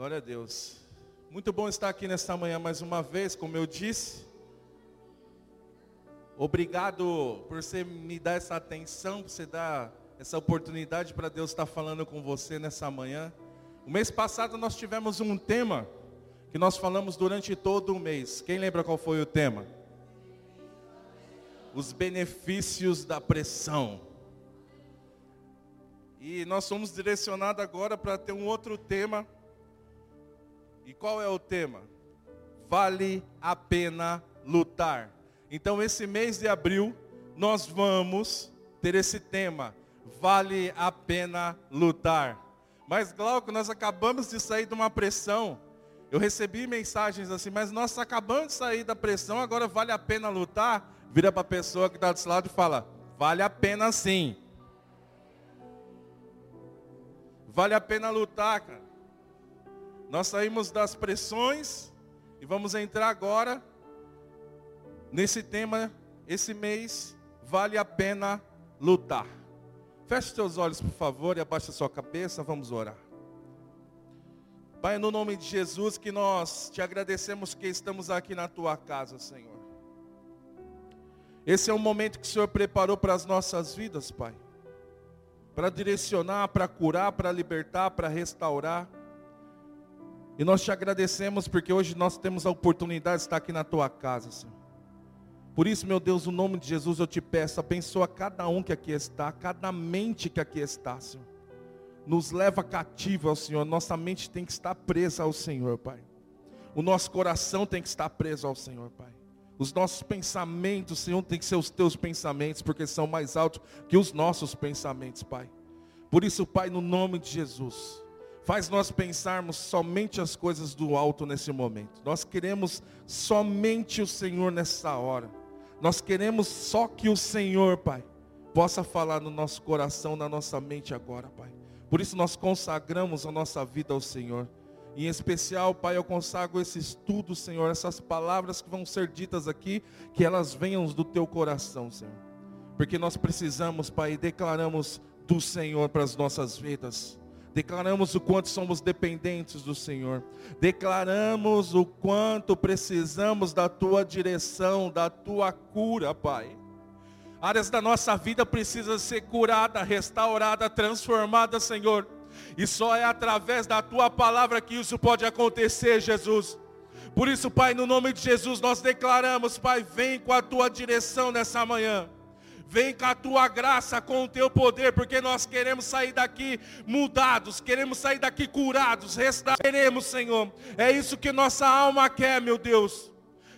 Glória a Deus. Muito bom estar aqui nesta manhã mais uma vez, como eu disse. Obrigado por você me dar essa atenção, por você dar essa oportunidade para Deus estar falando com você nessa manhã. O mês passado nós tivemos um tema que nós falamos durante todo o mês. Quem lembra qual foi o tema? Os benefícios da pressão. E nós somos direcionados agora para ter um outro tema. E qual é o tema? Vale a pena lutar. Então, esse mês de abril, nós vamos ter esse tema. Vale a pena lutar. Mas, Glauco, nós acabamos de sair de uma pressão. Eu recebi mensagens assim, mas nós acabamos de sair da pressão, agora vale a pena lutar? Vira para a pessoa que está do lado e fala: vale a pena sim. Vale a pena lutar, cara. Nós saímos das pressões e vamos entrar agora nesse tema, esse mês, vale a pena lutar. Feche seus olhos, por favor, e abaixe a sua cabeça, vamos orar. Pai, no nome de Jesus, que nós te agradecemos que estamos aqui na tua casa, Senhor. Esse é um momento que o Senhor preparou para as nossas vidas, Pai para direcionar, para curar, para libertar, para restaurar. E nós te agradecemos porque hoje nós temos a oportunidade de estar aqui na tua casa, Senhor. Por isso, meu Deus, no nome de Jesus eu te peço, abençoa cada um que aqui está, cada mente que aqui está, Senhor. Nos leva cativo ao Senhor, nossa mente tem que estar presa ao Senhor, Pai. O nosso coração tem que estar preso ao Senhor, Pai. Os nossos pensamentos, Senhor, tem que ser os teus pensamentos, porque são mais altos que os nossos pensamentos, Pai. Por isso, Pai, no nome de Jesus, faz nós pensarmos somente as coisas do alto nesse momento. Nós queremos somente o Senhor nessa hora. Nós queremos só que o Senhor, Pai, possa falar no nosso coração, na nossa mente agora, Pai. Por isso nós consagramos a nossa vida ao Senhor. Em especial, Pai, eu consagro esse estudo, Senhor, essas palavras que vão ser ditas aqui, que elas venham do teu coração, Senhor. Porque nós precisamos, Pai, declaramos do Senhor para as nossas vidas. Declaramos o quanto somos dependentes do Senhor. Declaramos o quanto precisamos da tua direção, da tua cura, Pai. Áreas da nossa vida precisam ser curada, restaurada, transformada, Senhor e só é através da tua palavra que isso pode acontecer, Jesus. Por isso, Pai, no nome de Jesus, nós declaramos, Pai, vem com a tua direção nessa manhã. Vem com a tua graça, com o teu poder, porque nós queremos sair daqui mudados, queremos sair daqui curados, restauraremos, Senhor. É isso que nossa alma quer, meu Deus.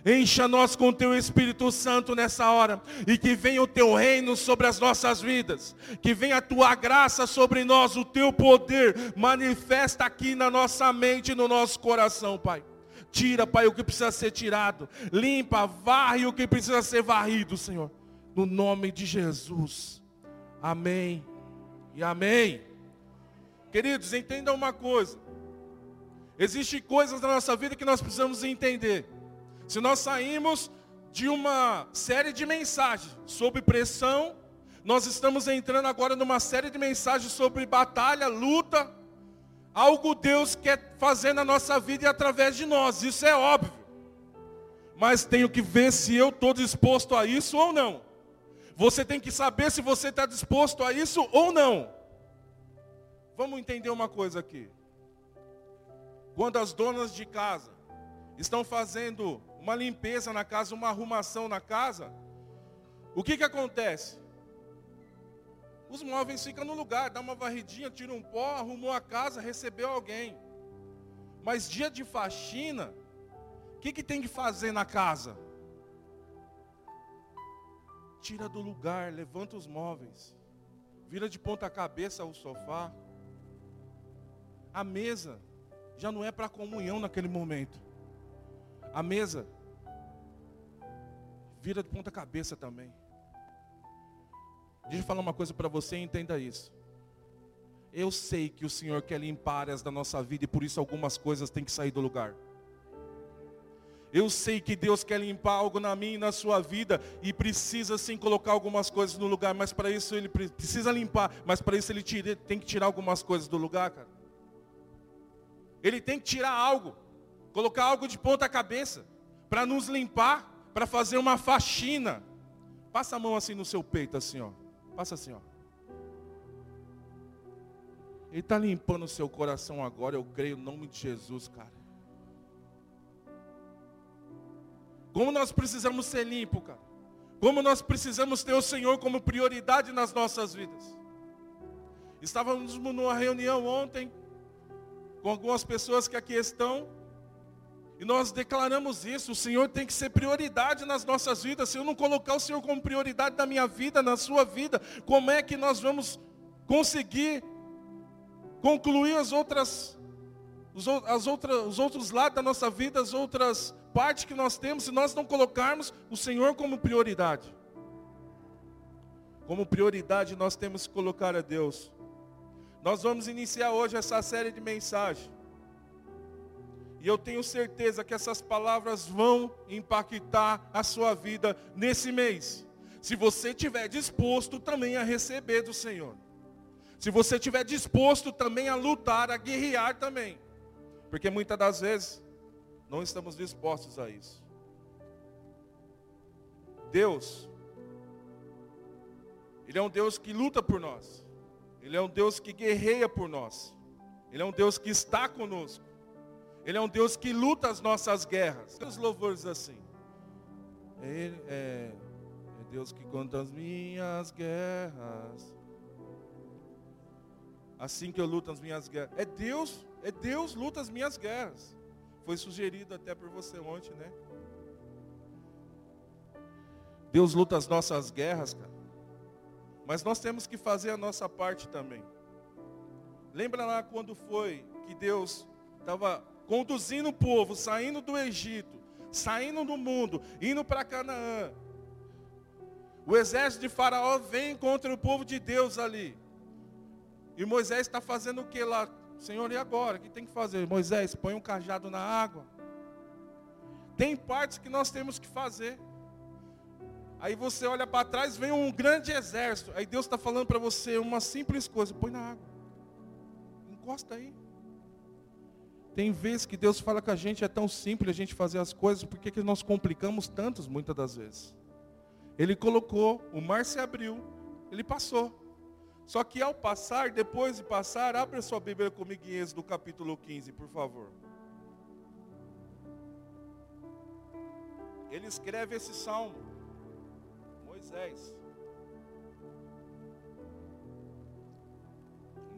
Encha nós com o teu Espírito Santo nessa hora. E que venha o teu reino sobre as nossas vidas. Que venha a tua graça sobre nós, o teu poder. Manifesta aqui na nossa mente e no nosso coração, Pai. Tira, Pai, o que precisa ser tirado. Limpa, varre o que precisa ser varrido, Senhor. No nome de Jesus. Amém. E amém. Queridos, entendam uma coisa. Existem coisas na nossa vida que nós precisamos entender. Se nós saímos de uma série de mensagens sobre pressão, nós estamos entrando agora numa série de mensagens sobre batalha, luta, algo Deus quer fazer na nossa vida e através de nós, isso é óbvio. Mas tenho que ver se eu estou disposto a isso ou não. Você tem que saber se você está disposto a isso ou não. Vamos entender uma coisa aqui. Quando as donas de casa estão fazendo uma limpeza na casa, uma arrumação na casa, o que que acontece? Os móveis ficam no lugar, dá uma varridinha, tira um pó, arrumou a casa, recebeu alguém. Mas dia de faxina, o que, que tem que fazer na casa? Tira do lugar, levanta os móveis, vira de ponta cabeça o sofá. A mesa já não é para comunhão naquele momento. A mesa vira de ponta cabeça também. Deixa eu falar uma coisa para você e entenda isso. Eu sei que o Senhor quer limpar áreas da nossa vida e por isso algumas coisas têm que sair do lugar. Eu sei que Deus quer limpar algo na minha e na sua vida e precisa sim colocar algumas coisas no lugar, mas para isso ele precisa limpar, mas para isso ele tira, tem que tirar algumas coisas do lugar, cara. Ele tem que tirar algo, colocar algo de ponta cabeça, para nos limpar, para fazer uma faxina. Passa a mão assim no seu peito, assim, ó. Passa assim, ó. Ele está limpando o seu coração agora, eu creio, no nome de Jesus, cara. Como nós precisamos ser limpos, cara. Como nós precisamos ter o Senhor como prioridade nas nossas vidas. Estávamos numa reunião ontem com algumas pessoas que aqui estão. E nós declaramos isso, o Senhor tem que ser prioridade nas nossas vidas. Se eu não colocar o Senhor como prioridade na minha vida, na sua vida, como é que nós vamos conseguir concluir as outras, as outras, os outros lados da nossa vida, as outras partes que nós temos, se nós não colocarmos o Senhor como prioridade. Como prioridade nós temos que colocar a Deus. Nós vamos iniciar hoje essa série de mensagens. E eu tenho certeza que essas palavras vão impactar a sua vida nesse mês. Se você estiver disposto também a receber do Senhor. Se você estiver disposto também a lutar, a guerrear também. Porque muitas das vezes não estamos dispostos a isso. Deus, Ele é um Deus que luta por nós. Ele é um Deus que guerreia por nós. Ele é um Deus que está conosco. Ele é um Deus que luta as nossas guerras. Os louvores assim. É, é Deus que conta as minhas guerras assim que eu luto as minhas guerras. É Deus, é Deus luta as minhas guerras. Foi sugerido até por você ontem, né? Deus luta as nossas guerras, cara. Mas nós temos que fazer a nossa parte também. Lembra lá quando foi que Deus estava conduzindo o povo, saindo do Egito, saindo do mundo, indo para Canaã. O exército de Faraó vem contra o povo de Deus ali. E Moisés está fazendo o que lá? Senhor, e agora? O que tem que fazer? Moisés, põe um cajado na água. Tem partes que nós temos que fazer. Aí você olha para trás, vem um grande exército. Aí Deus está falando para você uma simples coisa: põe na água. Encosta aí. Tem vezes que Deus fala que a gente é tão simples a gente fazer as coisas, porque que nós complicamos tantos muitas das vezes? Ele colocou, o mar se abriu, ele passou. Só que ao passar, depois de passar, abra sua Bíblia comigo em Êxodo capítulo 15, por favor. Ele escreve esse salmo. Moisés.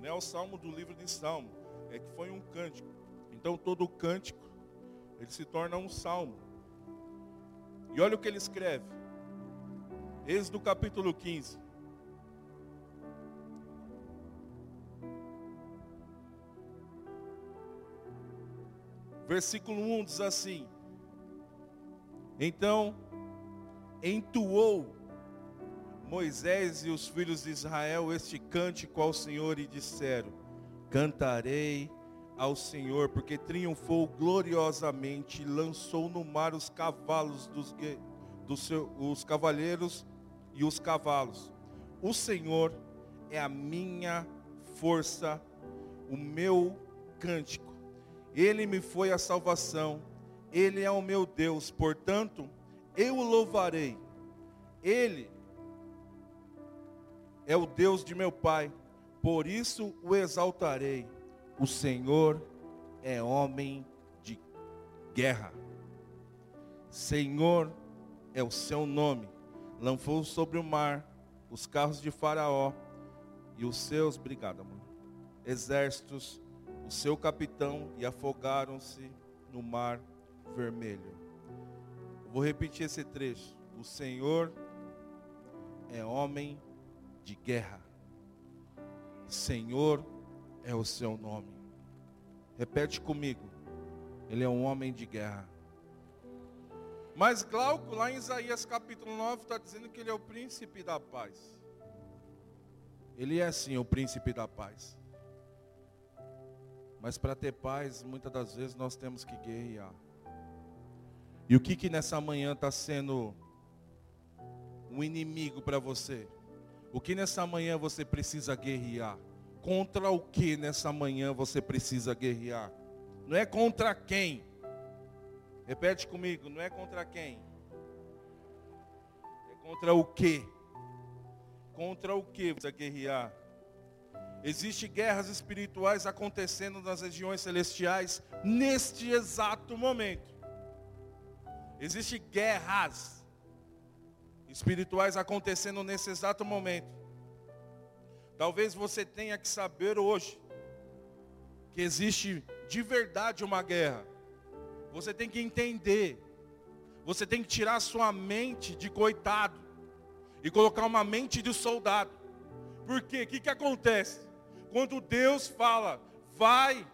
Não é o salmo do livro de Salmo, é que foi um cântico. Então todo cântico, ele se torna um salmo. E olha o que ele escreve. Êxodo capítulo 15. Versículo 1 diz assim: Então entoou Moisés e os filhos de Israel este cântico ao Senhor e disseram: Cantarei ao Senhor, porque triunfou gloriosamente, lançou no mar os cavalos dos, dos seu, os cavaleiros e os cavalos. O Senhor é a minha força, o meu cântico. Ele me foi a salvação, Ele é o meu Deus, portanto, eu o louvarei. Ele é o Deus de meu Pai, por isso o exaltarei. O Senhor é homem de guerra. Senhor é o seu nome. Lançou sobre o mar os carros de Faraó e os seus, obrigado, amor, exércitos o seu capitão e afogaram-se no mar vermelho. Vou repetir esse trecho. O Senhor é homem de guerra. Senhor é o seu nome. Repete comigo. Ele é um homem de guerra. Mas Glauco, lá em Isaías capítulo 9, está dizendo que ele é o príncipe da paz. Ele é sim o príncipe da paz. Mas para ter paz, muitas das vezes nós temos que guerrear. E o que que nessa manhã está sendo um inimigo para você? O que nessa manhã você precisa guerrear? Contra o que nessa manhã você precisa guerrear? Não é contra quem? Repete comigo, não é contra quem? É contra o que? Contra o que você guerrear? Existem guerras espirituais acontecendo nas regiões celestiais neste exato momento. Existem guerras espirituais acontecendo nesse exato momento. Talvez você tenha que saber hoje que existe de verdade uma guerra. Você tem que entender. Você tem que tirar a sua mente de coitado e colocar uma mente de soldado. Por quê? O que, que acontece? Quando Deus fala, vai,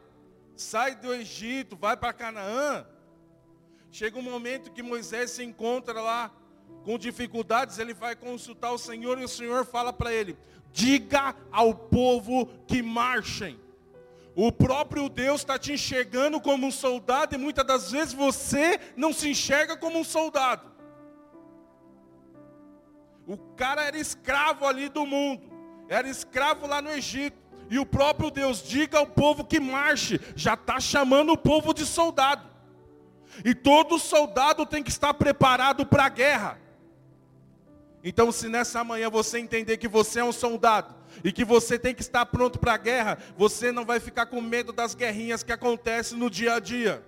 sai do Egito, vai para Canaã, chega um momento que Moisés se encontra lá com dificuldades, ele vai consultar o Senhor e o Senhor fala para ele: diga ao povo que marchem. O próprio Deus está te enxergando como um soldado e muitas das vezes você não se enxerga como um soldado. O cara era escravo ali do mundo, era escravo lá no Egito. E o próprio Deus diga ao povo que marche, já está chamando o povo de soldado. E todo soldado tem que estar preparado para a guerra. Então, se nessa manhã você entender que você é um soldado e que você tem que estar pronto para a guerra, você não vai ficar com medo das guerrinhas que acontecem no dia a dia.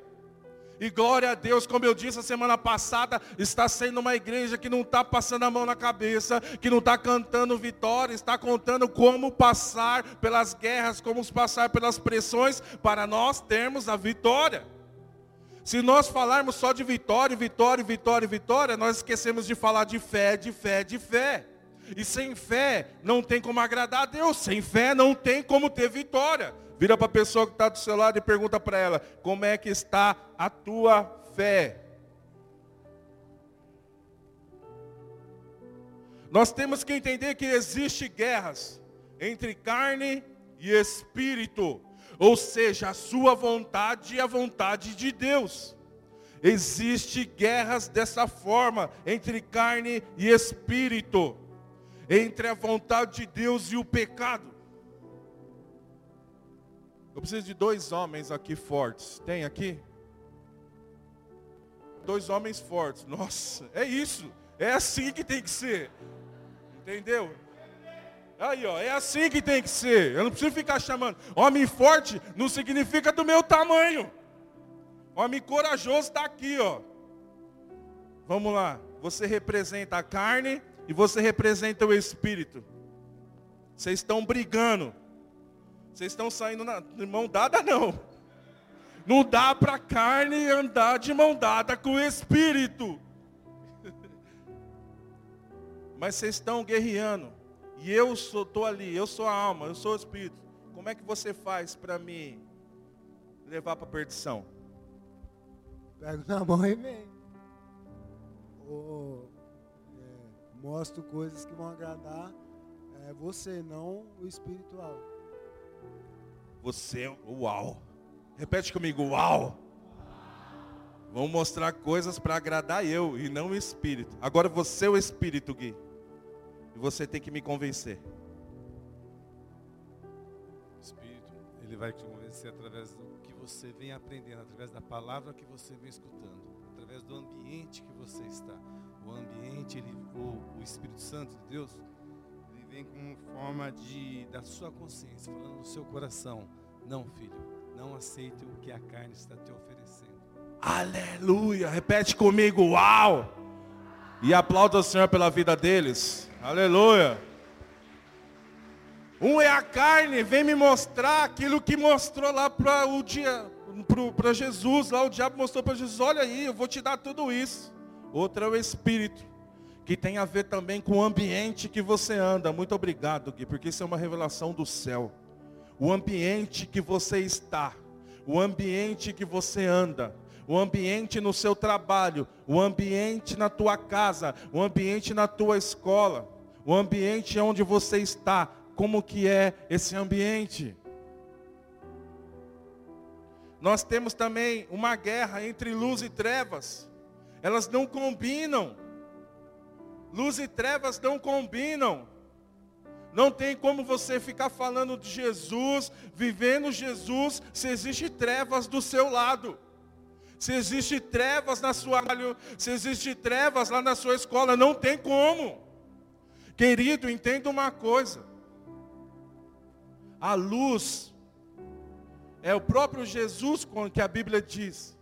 E glória a Deus, como eu disse a semana passada, está sendo uma igreja que não está passando a mão na cabeça, que não está cantando vitória, está contando como passar pelas guerras, como passar pelas pressões, para nós termos a vitória. Se nós falarmos só de vitória, vitória, vitória, vitória, nós esquecemos de falar de fé, de fé, de fé. E sem fé não tem como agradar a Deus, sem fé não tem como ter vitória. Vira para a pessoa que está do seu lado e pergunta para ela: como é que está a tua fé? Nós temos que entender que existe guerras entre carne e espírito, ou seja, a sua vontade e a vontade de Deus. Existe guerras dessa forma entre carne e espírito, entre a vontade de Deus e o pecado. Eu preciso de dois homens aqui fortes. Tem aqui? Dois homens fortes. Nossa, é isso. É assim que tem que ser. Entendeu? Aí, ó, é assim que tem que ser. Eu não preciso ficar chamando. Homem forte não significa do meu tamanho. Homem corajoso está aqui, ó. Vamos lá. Você representa a carne e você representa o espírito. Vocês estão brigando. Vocês estão saindo na, mão dada, não. Não dá para a carne andar de mão dada com o Espírito. Mas vocês estão guerreando. E eu estou ali, eu sou a alma, eu sou o Espírito. Como é que você faz para me levar para a perdição? Pego na mão e vem. Ou, é, mostro coisas que vão agradar é, você, não o espiritual. Você, uau. Repete comigo, uau. Vamos mostrar coisas para agradar eu e não o Espírito. Agora você é o Espírito, Gui. E você tem que me convencer. O Espírito, ele vai te convencer através do que você vem aprendendo, através da palavra que você vem escutando, através do ambiente que você está. O ambiente, ele, o, o Espírito Santo de Deus, vem como forma de da sua consciência, falando no seu coração. Não, filho, não aceite o que a carne está te oferecendo. Aleluia! Repete comigo, uau! E aplauda o Senhor pela vida deles. Aleluia! Um é a carne, vem me mostrar aquilo que mostrou lá para o dia, para Jesus, lá o diabo mostrou para Jesus, olha aí, eu vou te dar tudo isso. Outro é o Espírito que tem a ver também com o ambiente que você anda. Muito obrigado, Gui, porque isso é uma revelação do céu. O ambiente que você está, o ambiente que você anda, o ambiente no seu trabalho, o ambiente na tua casa, o ambiente na tua escola, o ambiente onde você está, como que é esse ambiente? Nós temos também uma guerra entre luz e trevas. Elas não combinam. Luz e trevas não combinam. Não tem como você ficar falando de Jesus, vivendo Jesus, se existe trevas do seu lado. Se existe trevas na sua se existe trevas lá na sua escola, não tem como. Querido, entenda uma coisa. A luz é o próprio Jesus que a Bíblia diz.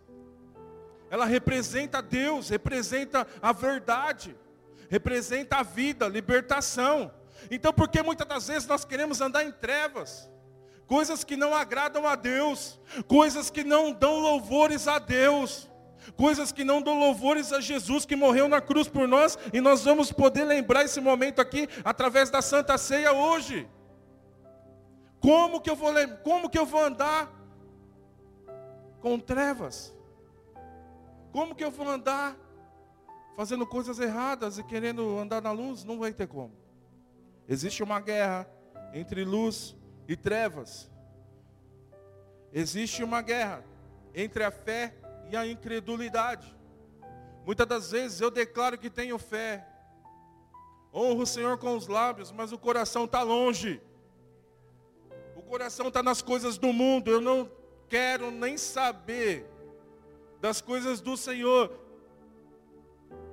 Ela representa Deus, representa a verdade, representa a vida, libertação. Então, porque muitas das vezes nós queremos andar em trevas, coisas que não agradam a Deus, coisas que não dão louvores a Deus, coisas que não dão louvores a Jesus que morreu na cruz por nós, e nós vamos poder lembrar esse momento aqui através da Santa Ceia hoje. Como que eu vou como que eu vou andar com trevas? Como que eu vou andar fazendo coisas erradas e querendo andar na luz? Não vai ter como. Existe uma guerra entre luz e trevas. Existe uma guerra entre a fé e a incredulidade. Muitas das vezes eu declaro que tenho fé, honro o Senhor com os lábios, mas o coração está longe. O coração está nas coisas do mundo. Eu não quero nem saber das coisas do Senhor.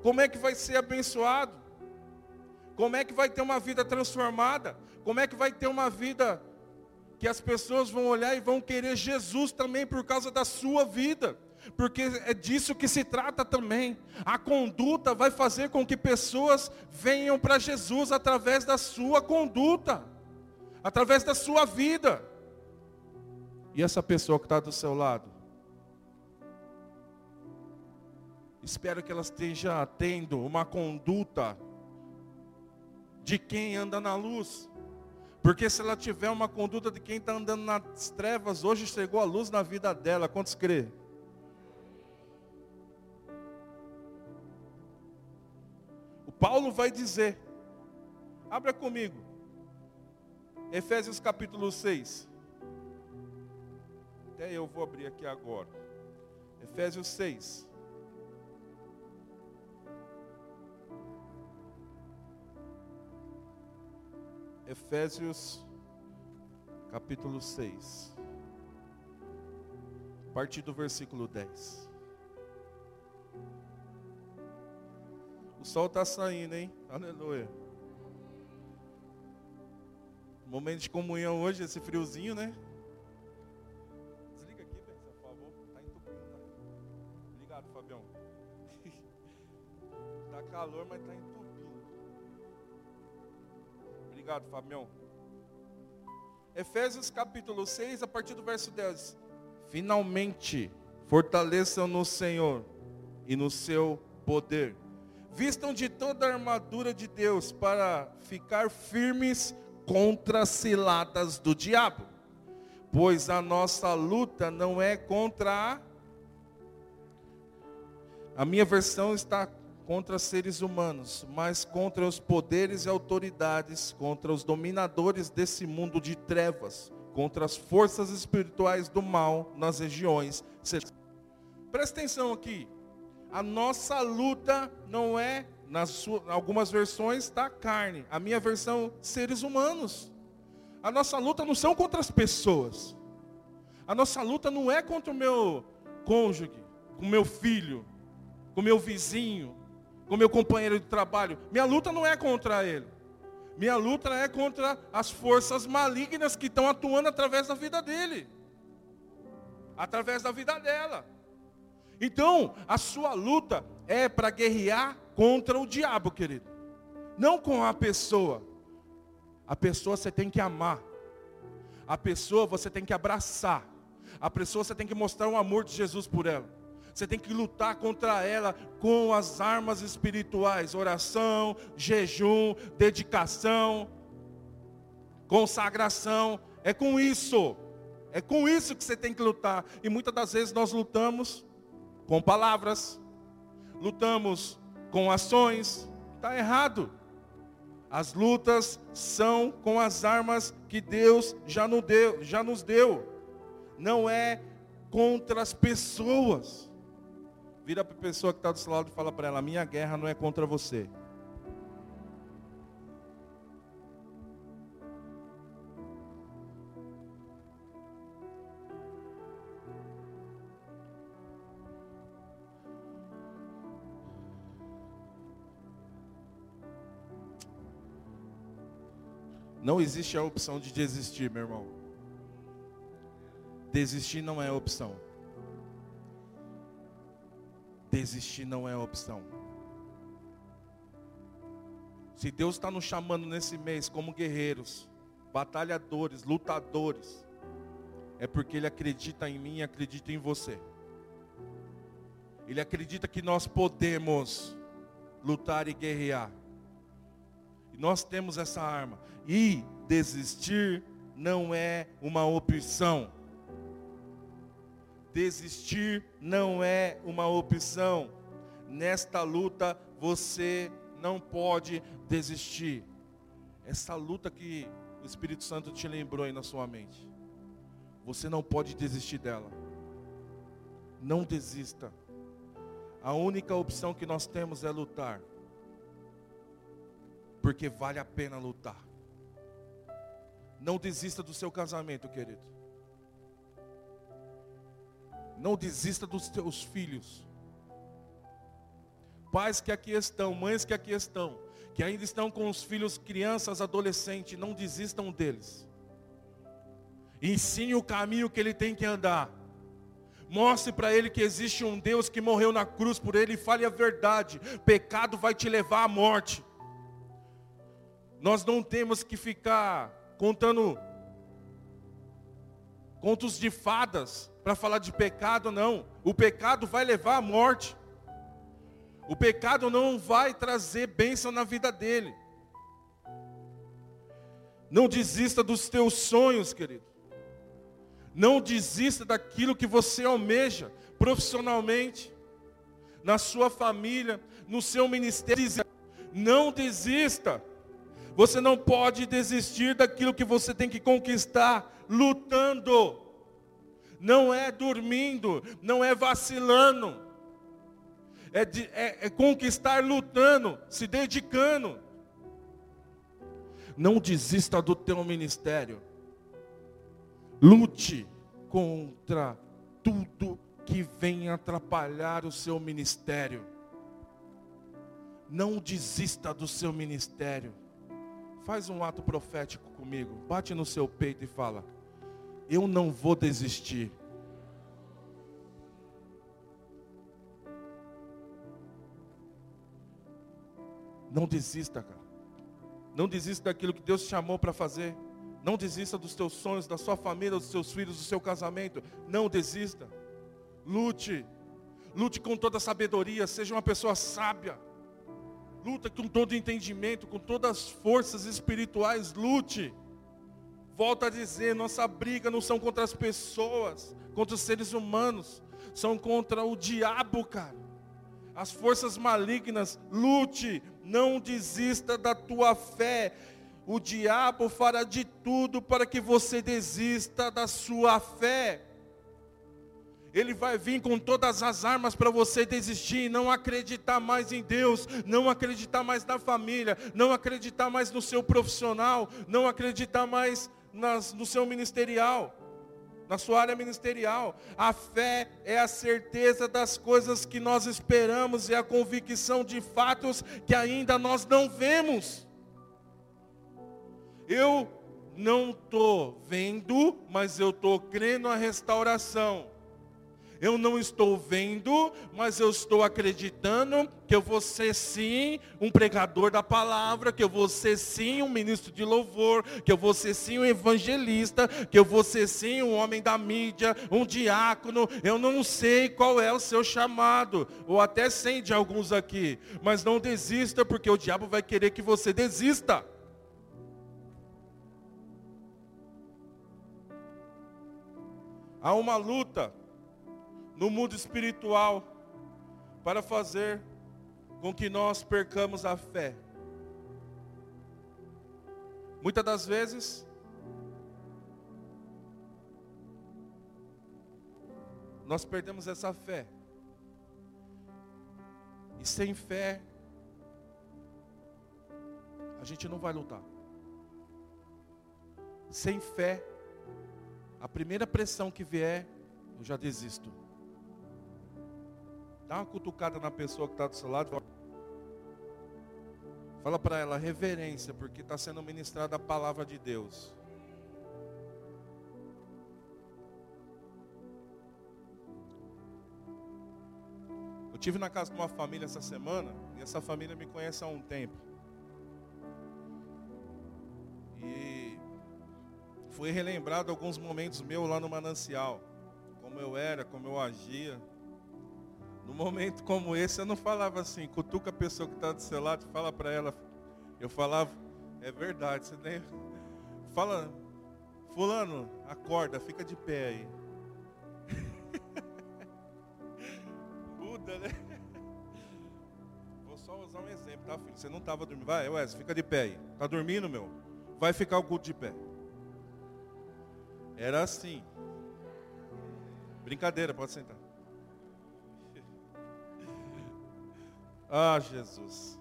Como é que vai ser abençoado? Como é que vai ter uma vida transformada? Como é que vai ter uma vida que as pessoas vão olhar e vão querer Jesus também por causa da sua vida? Porque é disso que se trata também. A conduta vai fazer com que pessoas venham para Jesus através da sua conduta, através da sua vida. E essa pessoa que está do seu lado? Espero que ela esteja tendo uma conduta de quem anda na luz. Porque se ela tiver uma conduta de quem está andando nas trevas, hoje chegou a luz na vida dela. Quantos crê? O Paulo vai dizer, abra comigo, Efésios capítulo 6. Até eu vou abrir aqui agora. Efésios 6. Efésios capítulo 6, a partir do versículo 10. O sol está saindo, hein? Aleluia. Momento de comunhão hoje, esse friozinho, né? Desliga aqui, por favor. Está entupindo, né? Obrigado, Fabião. Está calor, mas está entupindo. Obrigado, Fabião. Efésios capítulo 6, a partir do verso 10. Finalmente, fortaleçam no Senhor e no seu poder. Vistam de toda a armadura de Deus para ficar firmes contra as ciladas do diabo. Pois a nossa luta não é contra a. A minha versão está contra seres humanos, mas contra os poderes e autoridades, contra os dominadores desse mundo de trevas, contra as forças espirituais do mal nas regiões. Presta atenção aqui. A nossa luta não é, nas algumas versões, da carne. A minha versão, seres humanos. A nossa luta não são contra as pessoas. A nossa luta não é contra o meu cônjuge, com o meu filho, com o meu vizinho, com meu companheiro de trabalho. Minha luta não é contra ele. Minha luta é contra as forças malignas que estão atuando através da vida dele. Através da vida dela. Então, a sua luta é para guerrear contra o diabo, querido. Não com a pessoa. A pessoa você tem que amar. A pessoa você tem que abraçar. A pessoa você tem que mostrar o amor de Jesus por ela. Você tem que lutar contra ela com as armas espirituais: oração, jejum, dedicação, consagração. É com isso. É com isso que você tem que lutar. E muitas das vezes nós lutamos com palavras, lutamos com ações. Está errado. As lutas são com as armas que Deus já nos deu, já nos deu. Não é contra as pessoas. Vira para a pessoa que está do seu lado e fala para ela: Minha guerra não é contra você. Não existe a opção de desistir, meu irmão. Desistir não é opção. Desistir não é opção. Se Deus está nos chamando nesse mês como guerreiros, batalhadores, lutadores, é porque Ele acredita em mim e acredita em você. Ele acredita que nós podemos lutar e guerrear. E nós temos essa arma. E desistir não é uma opção. Desistir não é uma opção. Nesta luta você não pode desistir. Essa luta que o Espírito Santo te lembrou aí na sua mente. Você não pode desistir dela. Não desista. A única opção que nós temos é lutar. Porque vale a pena lutar. Não desista do seu casamento, querido. Não desista dos seus filhos. Pais que aqui estão, mães que aqui estão, que ainda estão com os filhos, crianças, adolescentes, não desistam deles. Ensine o caminho que ele tem que andar. Mostre para ele que existe um Deus que morreu na cruz por ele e fale a verdade. Pecado vai te levar à morte. Nós não temos que ficar contando contos de fadas para falar de pecado, não. O pecado vai levar à morte. O pecado não vai trazer bênção na vida dele. Não desista dos teus sonhos, querido. Não desista daquilo que você almeja profissionalmente, na sua família, no seu ministério. Não desista. Você não pode desistir daquilo que você tem que conquistar lutando. Não é dormindo, não é vacilando é, de, é, é conquistar lutando, se dedicando. Não desista do teu ministério. Lute contra tudo que vem atrapalhar o seu ministério. Não desista do seu ministério. Faz um ato profético comigo. Bate no seu peito e fala: Eu não vou desistir. Não desista, cara. Não desista daquilo que Deus te chamou para fazer. Não desista dos teus sonhos, da sua família, dos seus filhos, do seu casamento. Não desista. Lute. Lute com toda sabedoria. Seja uma pessoa sábia. Luta com todo entendimento, com todas as forças espirituais. Lute. Volto a dizer, nossa briga não são contra as pessoas, contra os seres humanos. São contra o diabo, cara. As forças malignas. Lute não desista da tua fé. O diabo fará de tudo para que você desista da sua fé. Ele vai vir com todas as armas para você desistir, não acreditar mais em Deus, não acreditar mais na família, não acreditar mais no seu profissional, não acreditar mais nas, no seu ministerial na sua área ministerial. A fé é a certeza das coisas que nós esperamos e a convicção de fatos que ainda nós não vemos. Eu não estou vendo, mas eu estou crendo na restauração. Eu não estou vendo, mas eu estou acreditando que eu vou ser sim um pregador da palavra, que eu vou ser sim um ministro de louvor, que eu vou ser sim um evangelista, que eu vou ser sim um homem da mídia, um diácono. Eu não sei qual é o seu chamado, ou até sei de alguns aqui, mas não desista, porque o diabo vai querer que você desista. Há uma luta no mundo espiritual para fazer com que nós percamos a fé. Muitas das vezes, nós perdemos essa fé. E sem fé, a gente não vai lutar. Sem fé, a primeira pressão que vier, eu já desisto. Dá uma cutucada na pessoa que está do seu lado. Fala para ela reverência, porque está sendo ministrada a palavra de Deus. Eu tive na casa de uma família essa semana, e essa família me conhece há um tempo. E foi relembrado alguns momentos meus lá no manancial, como eu era, como eu agia. No momento como esse, eu não falava assim, cutuca a pessoa que está do seu lado, fala para ela. Eu falava, é verdade, você nem. Fala, fulano, acorda, fica de pé aí. né? Vou só usar um exemplo, tá, filho? Você não estava dormindo. Vai, Wes, fica de pé aí. Tá dormindo, meu? Vai ficar o culto de pé. Era assim. Brincadeira, pode sentar. Ah, Jesus.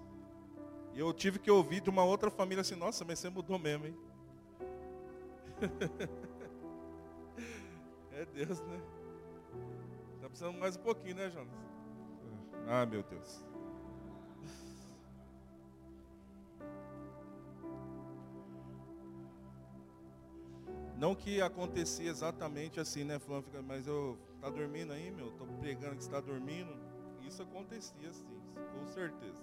E eu tive que ouvir de uma outra família assim, nossa, mas você mudou mesmo, hein? É Deus, né? Tá precisando mais um pouquinho, né, Jonas? Ah, meu Deus. Não que acontecia exatamente assim, né? Fica, mas eu tá dormindo aí, meu? Tô pregando que está dormindo. Isso acontecia sim, com certeza.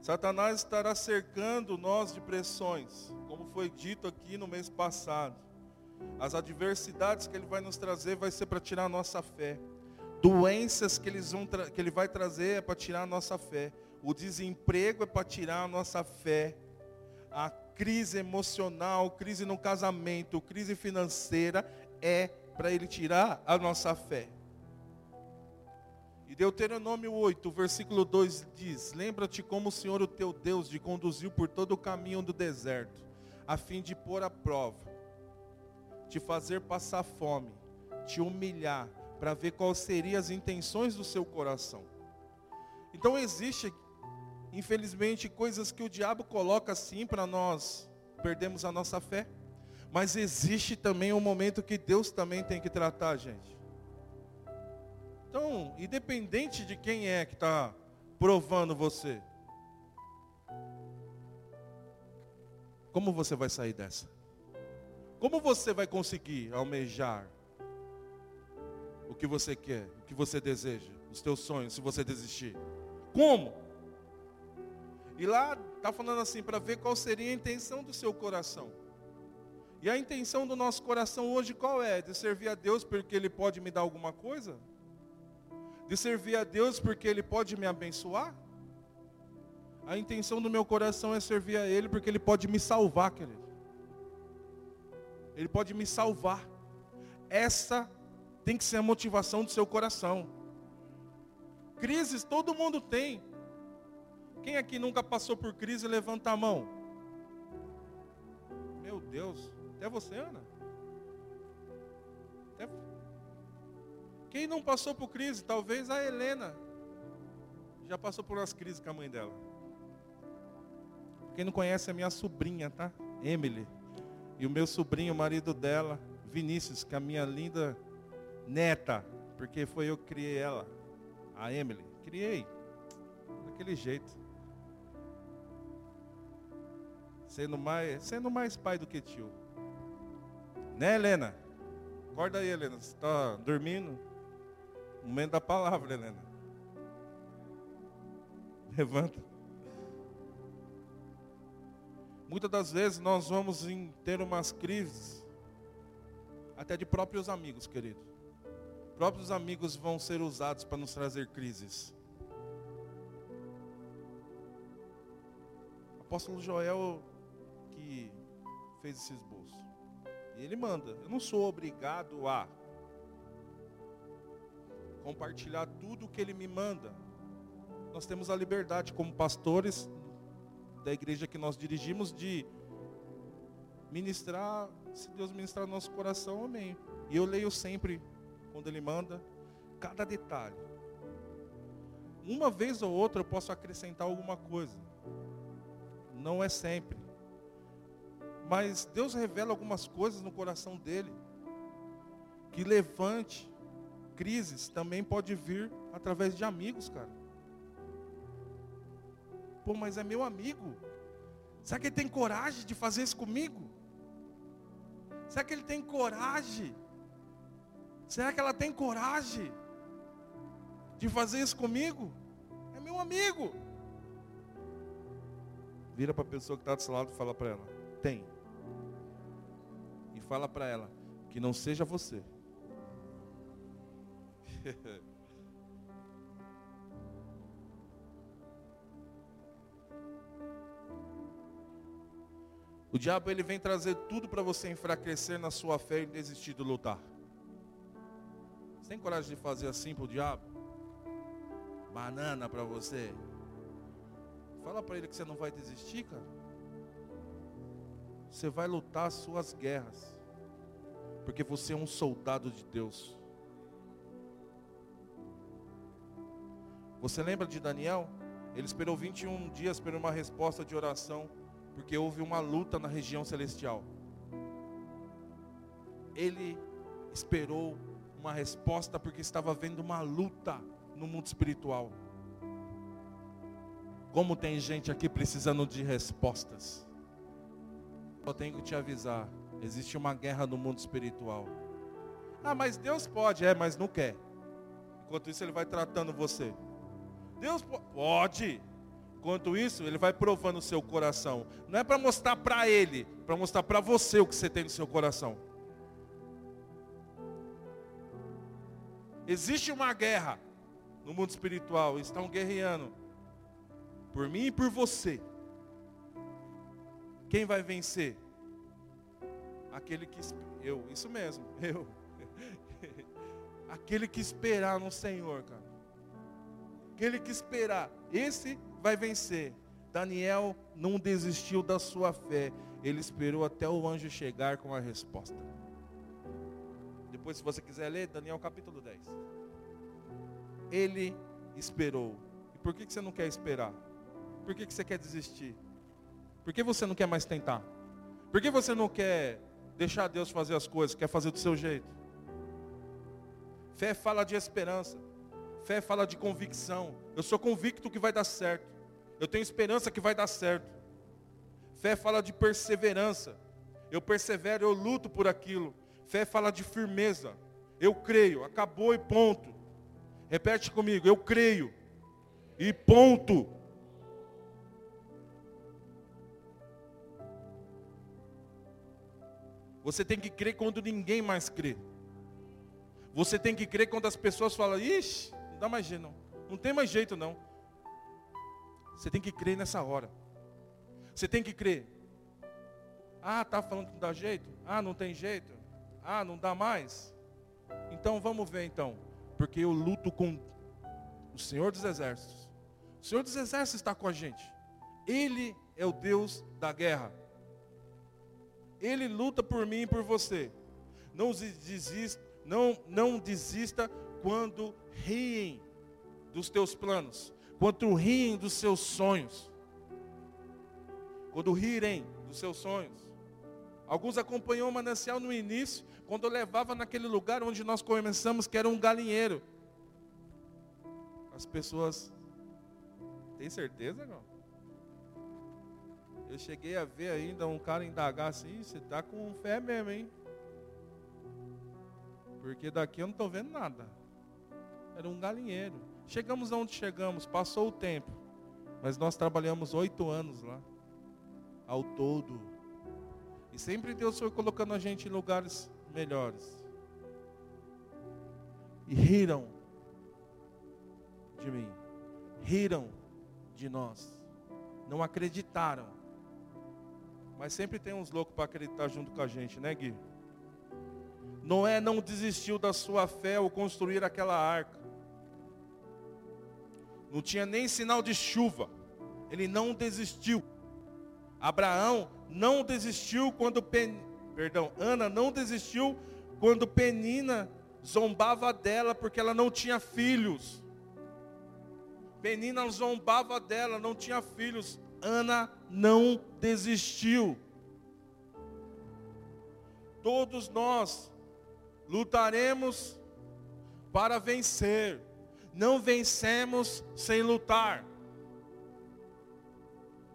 Satanás estará cercando nós de pressões, como foi dito aqui no mês passado. As adversidades que ele vai nos trazer vai ser para tirar a nossa fé. Doenças que, eles vão que ele vai trazer é para tirar a nossa fé. O desemprego é para tirar a nossa fé. A crise emocional, crise no casamento, crise financeira é para ele tirar a nossa fé. E Deuteronômio 8, versículo 2 diz: Lembra-te como o Senhor, o teu Deus, te conduziu por todo o caminho do deserto, a fim de pôr à prova, te fazer passar fome, te humilhar, para ver quais seriam as intenções do seu coração. Então existe, infelizmente, coisas que o diabo coloca assim para nós perdermos a nossa fé. Mas existe também um momento que Deus também tem que tratar, gente. Então, independente de quem é que está provando você, como você vai sair dessa? Como você vai conseguir almejar o que você quer, o que você deseja, os teus sonhos, se você desistir. Como? E lá está falando assim, para ver qual seria a intenção do seu coração. E a intenção do nosso coração hoje qual é? De servir a Deus porque Ele pode me dar alguma coisa? De servir a Deus porque Ele pode me abençoar? A intenção do meu coração é servir a Ele porque Ele pode me salvar, querido. Ele pode me salvar. Essa tem que ser a motivação do seu coração. Crises todo mundo tem. Quem aqui nunca passou por crise, levanta a mão. Meu Deus, até você, Ana? Quem não passou por crise? Talvez a Helena. Já passou por umas crises com a mãe dela. Quem não conhece é minha sobrinha, tá? Emily. E o meu sobrinho, o marido dela, Vinícius, que é a minha linda neta, porque foi eu que criei ela, a Emily. Criei, daquele jeito. Sendo mais, sendo mais pai do que tio. Né, Helena? Acorda aí, Helena. Você está dormindo? Momento da palavra, Helena. Levanta. Muitas das vezes nós vamos ter umas crises, até de próprios amigos, querido próprios amigos vão ser usados para nos trazer crises. Apóstolo Joel que fez esse esboço. E ele manda. Eu não sou obrigado a compartilhar tudo o que ele me manda. Nós temos a liberdade como pastores da igreja que nós dirigimos de ministrar, se Deus ministrar no nosso coração, amém. E eu leio sempre quando Ele manda, cada detalhe. Uma vez ou outra eu posso acrescentar alguma coisa. Não é sempre. Mas Deus revela algumas coisas no coração dele. Que levante crises também pode vir através de amigos, cara. Pô, mas é meu amigo. Será que ele tem coragem de fazer isso comigo? Será que ele tem coragem? Será que ela tem coragem de fazer isso comigo? É meu amigo. Vira para a pessoa que está do seu lado e fala para ela: tem. E fala para ela que não seja você. O diabo ele vem trazer tudo para você enfraquecer na sua fé e desistir de lutar. Você tem coragem de fazer assim para o diabo? Banana para você. Fala para ele que você não vai desistir, cara. Você vai lutar as suas guerras. Porque você é um soldado de Deus. Você lembra de Daniel? Ele esperou 21 dias por uma resposta de oração, porque houve uma luta na região celestial. Ele esperou uma resposta porque estava vendo uma luta no mundo espiritual. Como tem gente aqui precisando de respostas. Eu tenho que te avisar, existe uma guerra no mundo espiritual. Ah, mas Deus pode, é, mas não quer. Enquanto isso ele vai tratando você. Deus pode. Enquanto isso, ele vai provando o seu coração. Não é para mostrar para ele, para mostrar para você o que você tem no seu coração. Existe uma guerra no mundo espiritual, estão guerreando por mim e por você. Quem vai vencer? Aquele que eu, isso mesmo, eu. Aquele que esperar no Senhor, cara. Aquele que esperar, esse vai vencer. Daniel não desistiu da sua fé. Ele esperou até o anjo chegar com a resposta. Depois, se você quiser ler, Daniel capítulo 10. Ele esperou. E por que você não quer esperar? Por que você quer desistir? Por que você não quer mais tentar? Por que você não quer deixar Deus fazer as coisas, quer fazer do seu jeito? Fé fala de esperança. Fé fala de convicção. Eu sou convicto que vai dar certo. Eu tenho esperança que vai dar certo. Fé fala de perseverança. Eu persevero, eu luto por aquilo. Fé fala de firmeza. Eu creio, acabou e ponto. Repete comigo, eu creio. E ponto. Você tem que crer quando ninguém mais crê. Você tem que crer quando as pessoas falam, ixi, não dá mais jeito não. Não tem mais jeito não. Você tem que crer nessa hora. Você tem que crer. Ah, tá falando que não dá jeito? Ah, não tem jeito? Ah, não dá mais? Então vamos ver então. Porque eu luto com o Senhor dos Exércitos. O Senhor dos Exércitos está com a gente. Ele é o Deus da guerra. Ele luta por mim e por você. Não desista, não, não desista quando riem dos teus planos, quando riem dos seus sonhos, quando rirem dos seus sonhos. Alguns acompanhou o manancial no início, quando eu levava naquele lugar onde nós começamos, que era um galinheiro. As pessoas, tem certeza, não? Eu cheguei a ver ainda um cara indagar assim, você está com fé mesmo, hein? Porque daqui eu não estou vendo nada. Era um galinheiro. Chegamos aonde chegamos, passou o tempo. Mas nós trabalhamos oito anos lá. Ao todo. E sempre Deus foi colocando a gente em lugares melhores. E riram de mim. Riram de nós. Não acreditaram. Mas sempre tem uns loucos para acreditar junto com a gente, né, Gui? Noé não desistiu da sua fé ao construir aquela arca. Não tinha nem sinal de chuva. Ele não desistiu. Abraão não desistiu quando Pen... perdão, Ana não desistiu quando Penina zombava dela porque ela não tinha filhos. Penina zombava dela, não tinha filhos. Ana não desistiu. Todos nós lutaremos para vencer. Não vencemos sem lutar.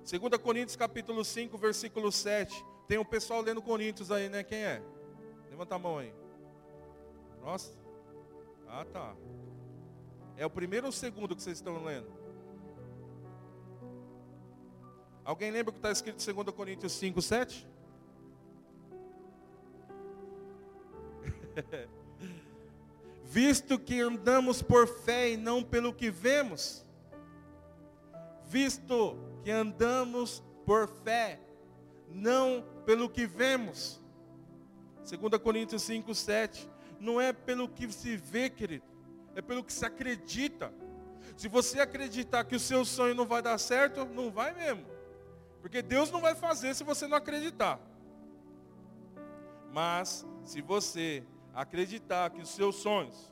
2 Coríntios capítulo 5, versículo 7. Tem um pessoal lendo Coríntios aí, né? Quem é? Levanta a mão aí. Nossa. Ah, tá. É o primeiro ou o segundo que vocês estão lendo? Alguém lembra o que está escrito em 2 Coríntios 5, 7? Visto que andamos por fé e não pelo que vemos. Visto que andamos por fé, não pelo que vemos. 2 Coríntios 5, 7. Não é pelo que se vê, querido é pelo que se acredita. Se você acreditar que o seu sonho não vai dar certo, não vai mesmo. Porque Deus não vai fazer se você não acreditar. Mas se você acreditar que os seus sonhos,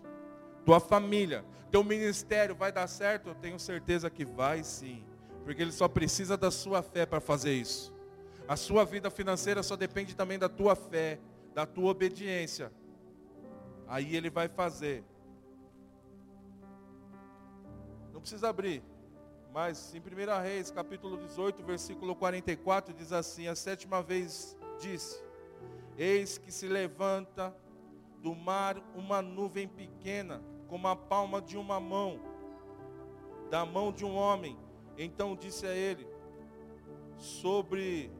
tua família, teu ministério vai dar certo, eu tenho certeza que vai sim. Porque ele só precisa da sua fé para fazer isso. A sua vida financeira só depende também da tua fé, da tua obediência. Aí ele vai fazer. Não precisa abrir. Mas em 1 Reis, capítulo 18, versículo 44, diz assim: A sétima vez disse: Eis que se levanta do mar uma nuvem pequena, como a palma de uma mão, da mão de um homem. Então disse a ele: Sobre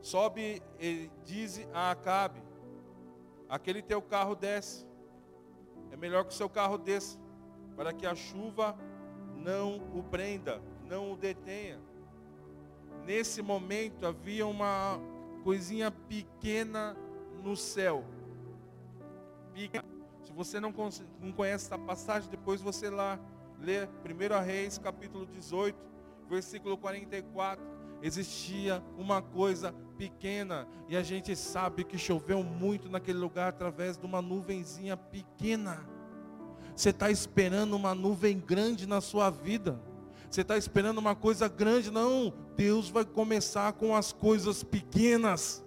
sobe e diz a Acabe: Aquele teu carro desce. É melhor que o seu carro desça para que a chuva não o prenda, não o detenha. Nesse momento havia uma coisinha pequena no céu. Se você não, conhece essa passagem, depois você lá lê 1 Reis, capítulo 18, versículo 44. Existia uma coisa pequena e a gente sabe que choveu muito naquele lugar através de uma nuvenzinha pequena. Você está esperando uma nuvem grande na sua vida. Você está esperando uma coisa grande. Não, Deus vai começar com as coisas pequenas.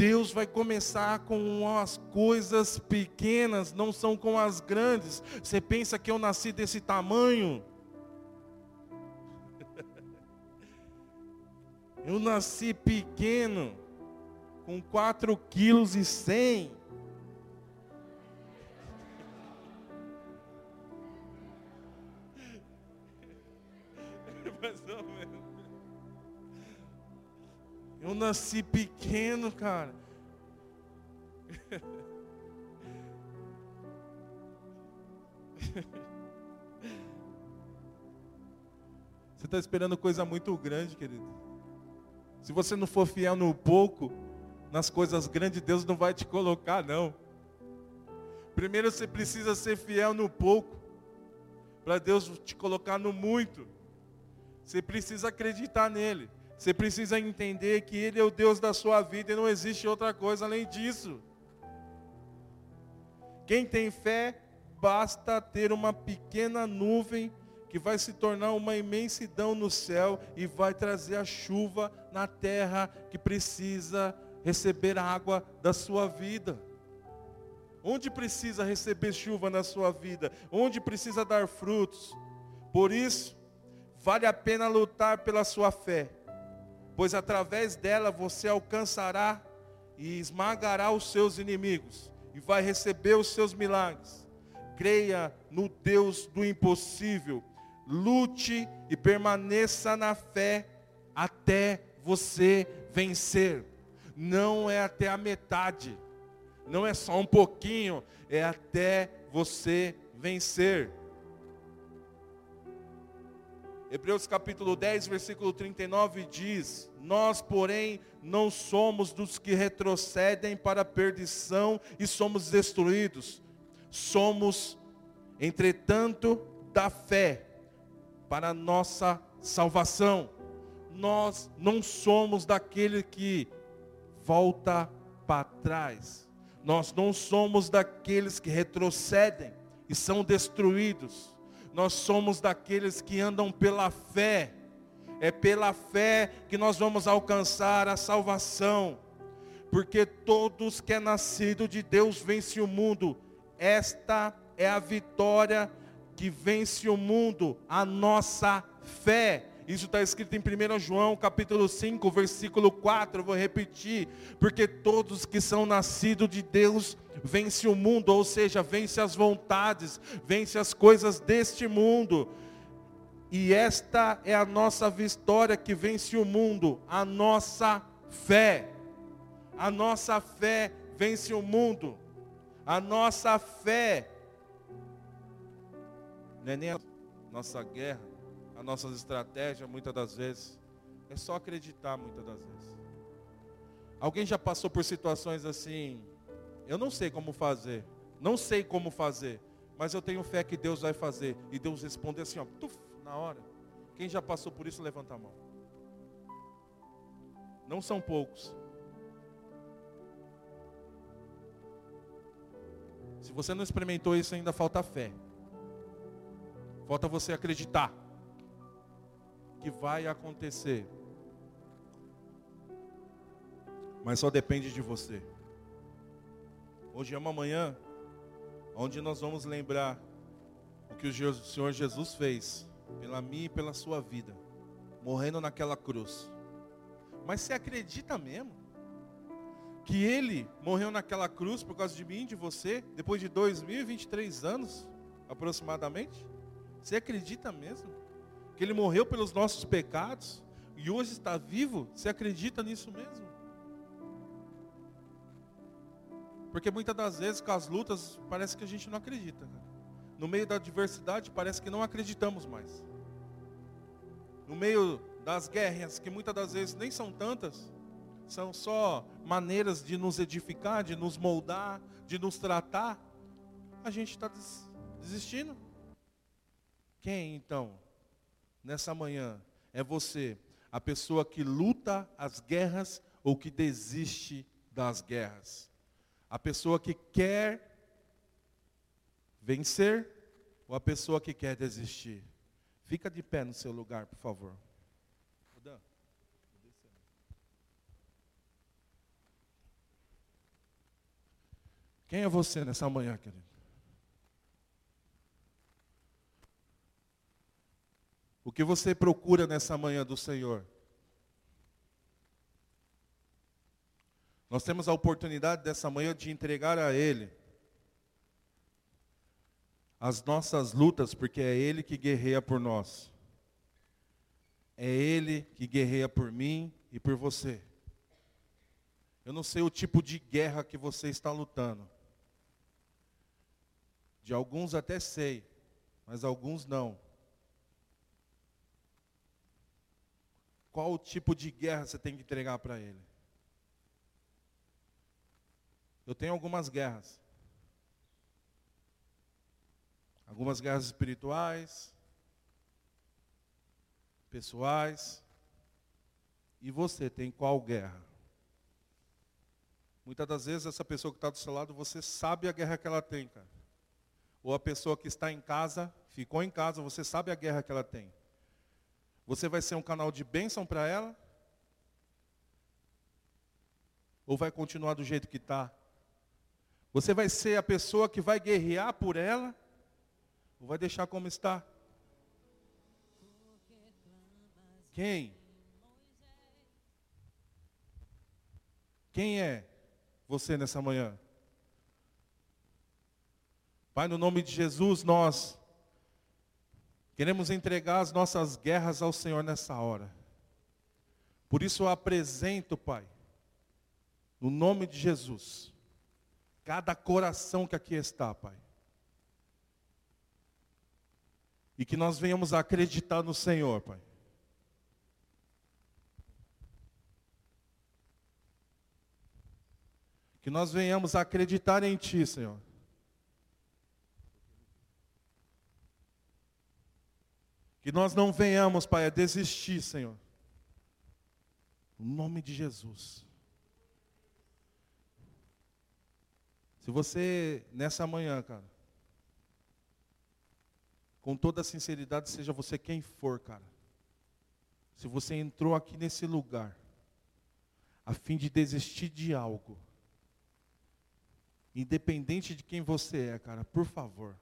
Deus vai começar com as coisas pequenas, não são com as grandes. Você pensa que eu nasci desse tamanho? Eu nasci pequeno, com 4 quilos e 100. Eu nasci pequeno, cara. Você está esperando coisa muito grande, querido. Se você não for fiel no pouco, nas coisas grandes, Deus não vai te colocar, não. Primeiro você precisa ser fiel no pouco, para Deus te colocar no muito. Você precisa acreditar nele. Você precisa entender que Ele é o Deus da sua vida e não existe outra coisa além disso. Quem tem fé, basta ter uma pequena nuvem que vai se tornar uma imensidão no céu e vai trazer a chuva na terra que precisa receber a água da sua vida. Onde precisa receber chuva na sua vida? Onde precisa dar frutos? Por isso, Vale a pena lutar pela sua fé, pois através dela você alcançará e esmagará os seus inimigos e vai receber os seus milagres. Creia no Deus do impossível. Lute e permaneça na fé até você vencer. Não é até a metade, não é só um pouquinho, é até você vencer. Hebreus capítulo 10, versículo 39 diz: Nós, porém, não somos dos que retrocedem para a perdição e somos destruídos. Somos, entretanto, da fé para a nossa salvação. Nós não somos daquele que volta para trás. Nós não somos daqueles que retrocedem e são destruídos nós somos daqueles que andam pela fé. É pela fé que nós vamos alcançar a salvação. Porque todos que é nascido de Deus vence o mundo. Esta é a vitória que vence o mundo, a nossa fé. Isso está escrito em 1 João capítulo 5, versículo 4, eu vou repetir, porque todos que são nascidos de Deus vence o mundo, ou seja, vence as vontades, vence as coisas deste mundo. E esta é a nossa vitória que vence o mundo, a nossa fé. A nossa fé vence o mundo. A nossa fé não é nem a nossa guerra, as nossas estratégias, muitas das vezes. É só acreditar, muitas das vezes. Alguém já passou por situações assim, eu não sei como fazer, não sei como fazer, mas eu tenho fé que Deus vai fazer. E Deus responde assim, ó, tuf, na hora. Quem já passou por isso, levanta a mão. Não são poucos. Se você não experimentou isso, ainda falta fé. Falta você acreditar que vai acontecer. Mas só depende de você. Hoje é uma manhã onde nós vamos lembrar o que o Senhor Jesus fez pela minha e pela sua vida, morrendo naquela cruz. Mas você acredita mesmo que ele morreu naquela cruz por causa de mim de você, depois de 2023 anos aproximadamente? Você acredita mesmo? Que ele morreu pelos nossos pecados e hoje está vivo? Você acredita nisso mesmo? Porque muitas das vezes com as lutas parece que a gente não acredita. No meio da adversidade parece que não acreditamos mais. No meio das guerras, que muitas das vezes nem são tantas, são só maneiras de nos edificar, de nos moldar, de nos tratar, a gente está desistindo. Quem então, nessa manhã, é você, a pessoa que luta as guerras ou que desiste das guerras? A pessoa que quer vencer ou a pessoa que quer desistir? Fica de pé no seu lugar, por favor. Quem é você nessa manhã, querido? O que você procura nessa manhã do Senhor? Nós temos a oportunidade dessa manhã de entregar a Ele as nossas lutas, porque é Ele que guerreia por nós. É Ele que guerreia por mim e por você. Eu não sei o tipo de guerra que você está lutando. De alguns até sei, mas alguns não. Qual o tipo de guerra você tem que entregar para ele? Eu tenho algumas guerras. Algumas guerras espirituais, pessoais. E você tem qual guerra? Muitas das vezes essa pessoa que está do seu lado, você sabe a guerra que ela tem, cara. Ou a pessoa que está em casa, ficou em casa, você sabe a guerra que ela tem. Você vai ser um canal de bênção para ela? Ou vai continuar do jeito que está? Você vai ser a pessoa que vai guerrear por ela? Ou vai deixar como está? Quem? Quem é você nessa manhã? Pai, no nome de Jesus, nós queremos entregar as nossas guerras ao Senhor nessa hora. Por isso eu apresento, Pai, no nome de Jesus, cada coração que aqui está, Pai. E que nós venhamos acreditar no Senhor, Pai. Que nós venhamos acreditar em Ti, Senhor. Que nós não venhamos, Pai, a desistir, Senhor. No nome de Jesus. Se você, nessa manhã, cara, com toda a sinceridade, seja você quem for, cara. Se você entrou aqui nesse lugar, a fim de desistir de algo, independente de quem você é, cara, por favor,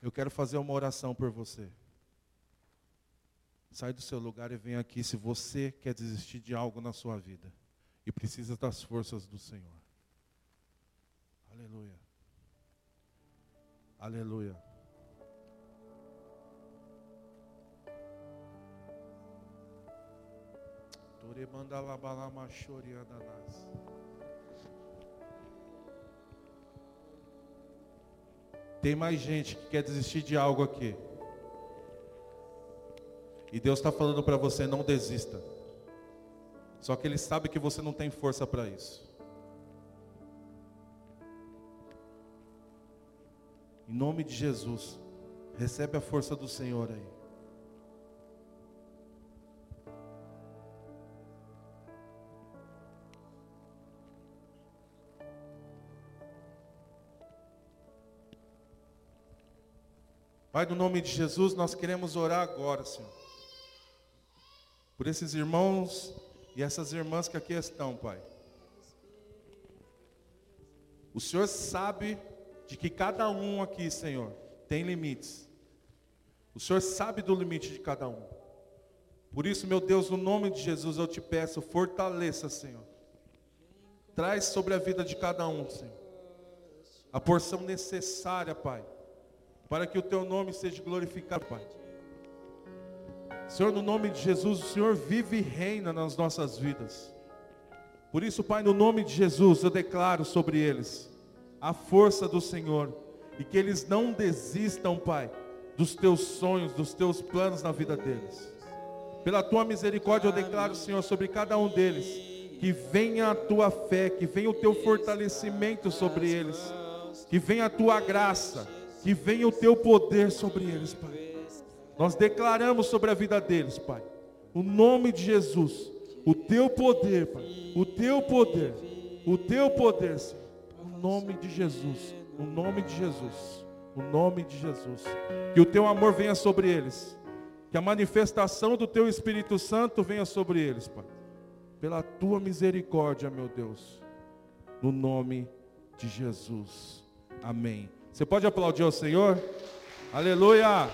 eu quero fazer uma oração por você. Sai do seu lugar e vem aqui se você quer desistir de algo na sua vida e precisa das forças do Senhor. Aleluia. Aleluia. Tem mais gente que quer desistir de algo aqui. E Deus está falando para você: não desista. Só que Ele sabe que você não tem força para isso. Em nome de Jesus, recebe a força do Senhor aí. Pai, no nome de Jesus, nós queremos orar agora, Senhor. Por esses irmãos e essas irmãs que aqui estão, Pai. O Senhor sabe de que cada um aqui, Senhor, tem limites. O Senhor sabe do limite de cada um. Por isso, meu Deus, no nome de Jesus, eu te peço, fortaleça, Senhor. Traz sobre a vida de cada um, Senhor, a porção necessária, Pai para que o teu nome seja glorificado, Pai. Senhor, no nome de Jesus, o Senhor vive e reina nas nossas vidas. Por isso, Pai, no nome de Jesus, eu declaro sobre eles a força do Senhor e que eles não desistam, Pai, dos teus sonhos, dos teus planos na vida deles. Pela tua misericórdia, eu declaro, Senhor, sobre cada um deles, que venha a tua fé, que venha o teu fortalecimento sobre eles, que venha a tua graça que venha o teu poder sobre eles, Pai. Nós declaramos sobre a vida deles, Pai. O nome de Jesus. O teu poder, Pai. O teu poder. O teu poder, Senhor. O nome de Jesus. O nome de Jesus. O nome de Jesus. Que o teu amor venha sobre eles. Que a manifestação do teu Espírito Santo venha sobre eles, Pai. Pela tua misericórdia, meu Deus. No nome de Jesus. Amém. Você pode aplaudir ao Senhor? Aleluia!